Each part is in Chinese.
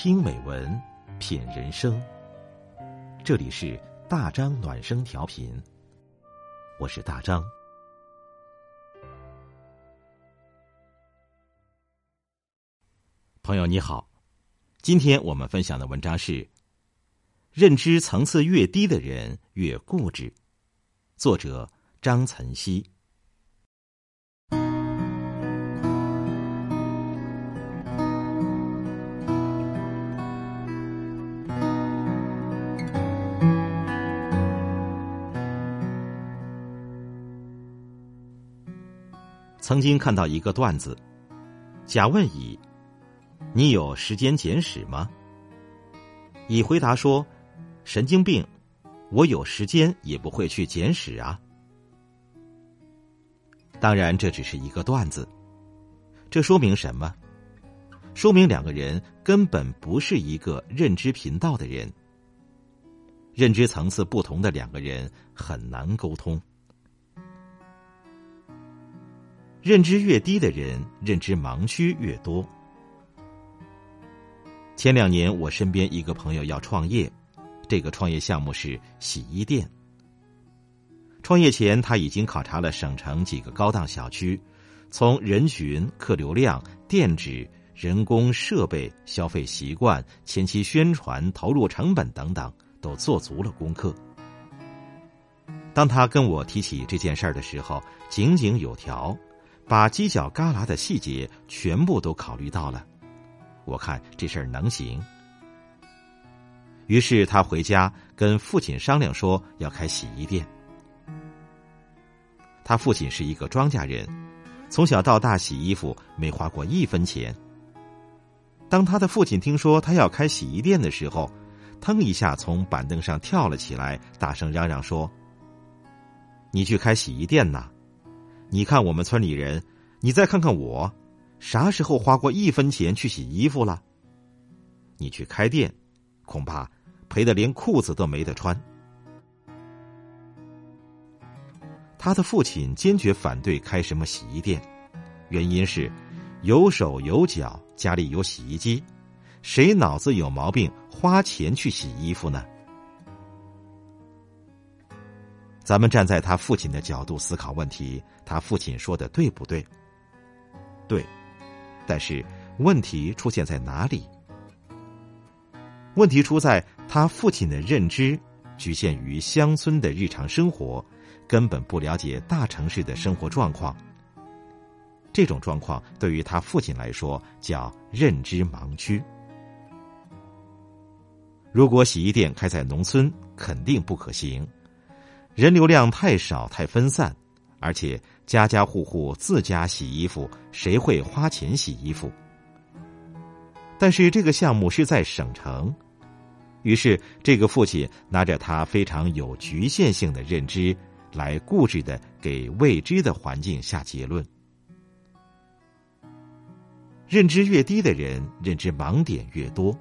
听美文，品人生。这里是大张暖声调频，我是大张。朋友你好，今天我们分享的文章是：认知层次越低的人越固执。作者张岑曦。曾经看到一个段子，甲问乙：“你有时间简史吗？”乙回答说：“神经病，我有时间也不会去简史啊。”当然，这只是一个段子，这说明什么？说明两个人根本不是一个认知频道的人，认知层次不同的两个人很难沟通。认知越低的人，认知盲区越多。前两年，我身边一个朋友要创业，这个创业项目是洗衣店。创业前，他已经考察了省城几个高档小区，从人群、客流量、店址、人工、设备、消费习惯、前期宣传、投入成本等等，都做足了功课。当他跟我提起这件事儿的时候，井井有条。把犄角旮旯的细节全部都考虑到了，我看这事儿能行。于是他回家跟父亲商量说要开洗衣店。他父亲是一个庄稼人，从小到大洗衣服没花过一分钱。当他的父亲听说他要开洗衣店的时候，腾一下从板凳上跳了起来，大声嚷嚷说：“你去开洗衣店呐！”你看我们村里人，你再看看我，啥时候花过一分钱去洗衣服了？你去开店，恐怕赔的连裤子都没得穿。他的父亲坚决反对开什么洗衣店，原因是有手有脚，家里有洗衣机，谁脑子有毛病花钱去洗衣服呢？咱们站在他父亲的角度思考问题，他父亲说的对不对？对，但是问题出现在哪里？问题出在他父亲的认知局限于乡村的日常生活，根本不了解大城市的生活状况。这种状况对于他父亲来说叫认知盲区。如果洗衣店开在农村，肯定不可行。人流量太少太分散，而且家家户户自家洗衣服，谁会花钱洗衣服？但是这个项目是在省城，于是这个父亲拿着他非常有局限性的认知，来固执的给未知的环境下结论。认知越低的人，认知盲点越多。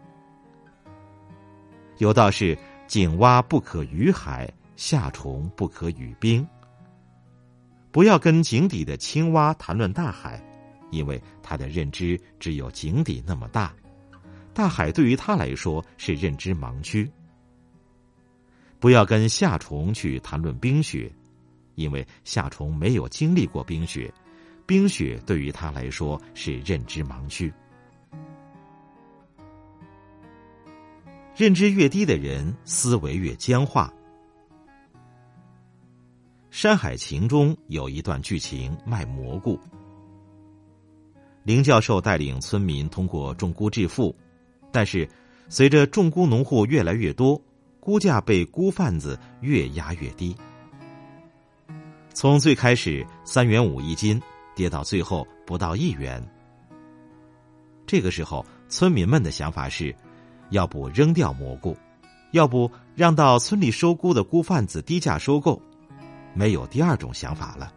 有道是：“井蛙不可语海。”夏虫不可语冰。不要跟井底的青蛙谈论大海，因为他的认知只有井底那么大，大海对于他来说是认知盲区。不要跟夏虫去谈论冰雪，因为夏虫没有经历过冰雪，冰雪对于他来说是认知盲区。认知越低的人，思维越僵化。《山海情》中有一段剧情卖蘑菇，林教授带领村民通过种菇致富，但是随着种菇农户越来越多，菇价被菇贩子越压越低，从最开始三元五一斤，跌到最后不到一元。这个时候，村民们的想法是：要不扔掉蘑菇，要不让到村里收菇的菇贩子低价收购。没有第二种想法了。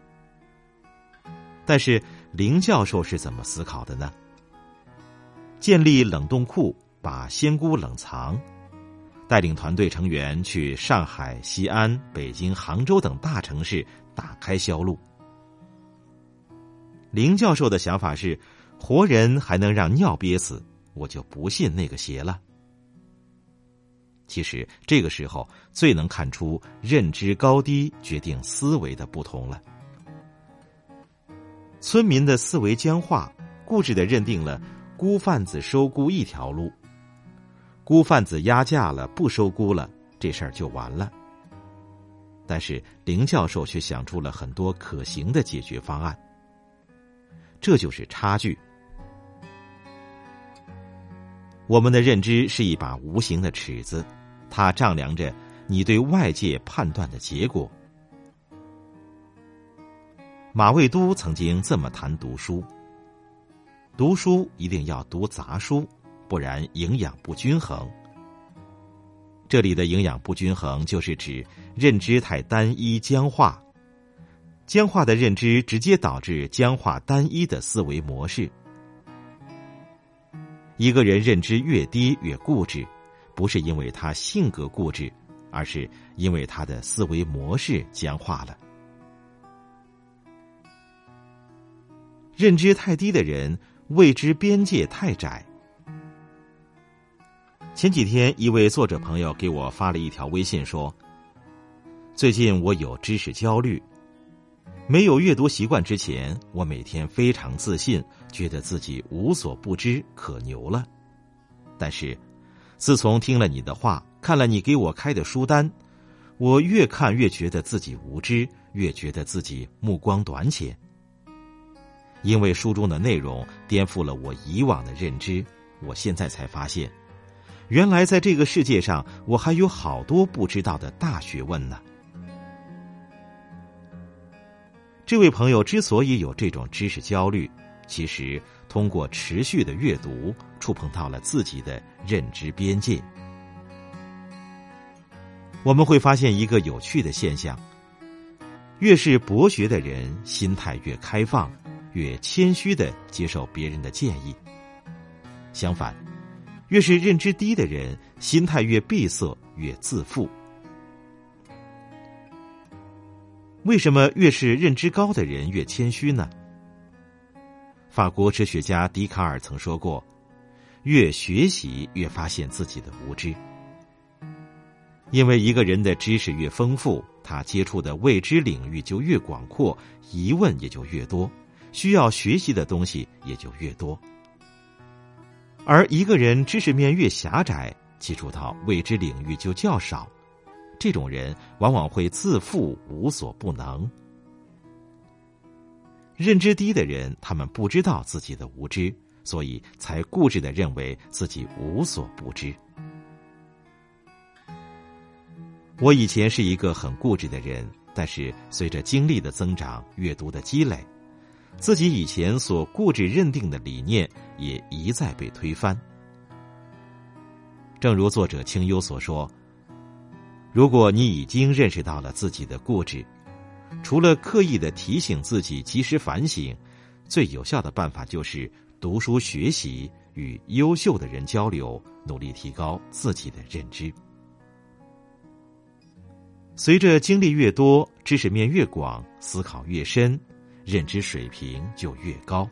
但是林教授是怎么思考的呢？建立冷冻库，把仙姑冷藏，带领团队成员去上海、西安、北京、杭州等大城市打开销路。林教授的想法是：活人还能让尿憋死，我就不信那个邪了。其实这个时候最能看出认知高低决定思维的不同了。村民的思维僵化，固执的认定了孤贩子收孤一条路，孤贩子压价了不收孤了，这事儿就完了。但是林教授却想出了很多可行的解决方案，这就是差距。我们的认知是一把无形的尺子，它丈量着你对外界判断的结果。马未都曾经这么谈读书：读书一定要读杂书，不然营养不均衡。这里的营养不均衡，就是指认知太单一僵化，僵化的认知直接导致僵化单一的思维模式。一个人认知越低越固执，不是因为他性格固执，而是因为他的思维模式僵化了。认知太低的人，未知边界太窄。前几天，一位作者朋友给我发了一条微信说：“最近我有知识焦虑。”没有阅读习惯之前，我每天非常自信，觉得自己无所不知，可牛了。但是，自从听了你的话，看了你给我开的书单，我越看越觉得自己无知，越觉得自己目光短浅。因为书中的内容颠覆了我以往的认知，我现在才发现，原来在这个世界上，我还有好多不知道的大学问呢。这位朋友之所以有这种知识焦虑，其实通过持续的阅读，触碰到了自己的认知边界。我们会发现一个有趣的现象：越是博学的人，心态越开放，越谦虚的接受别人的建议；相反，越是认知低的人，心态越闭塞，越自负。为什么越是认知高的人越谦虚呢？法国哲学家笛卡尔曾说过：“越学习越发现自己的无知。”因为一个人的知识越丰富，他接触的未知领域就越广阔，疑问也就越多，需要学习的东西也就越多。而一个人知识面越狭窄，接触到未知领域就较少。这种人往往会自负无所不能。认知低的人，他们不知道自己的无知，所以才固执的认为自己无所不知。我以前是一个很固执的人，但是随着经历的增长、阅读的积累，自己以前所固执认定的理念也一再被推翻。正如作者清幽所说。如果你已经认识到了自己的固执，除了刻意的提醒自己及时反省，最有效的办法就是读书学习，与优秀的人交流，努力提高自己的认知。随着经历越多，知识面越广，思考越深，认知水平就越高。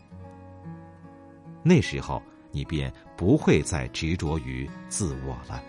那时候，你便不会再执着于自我了。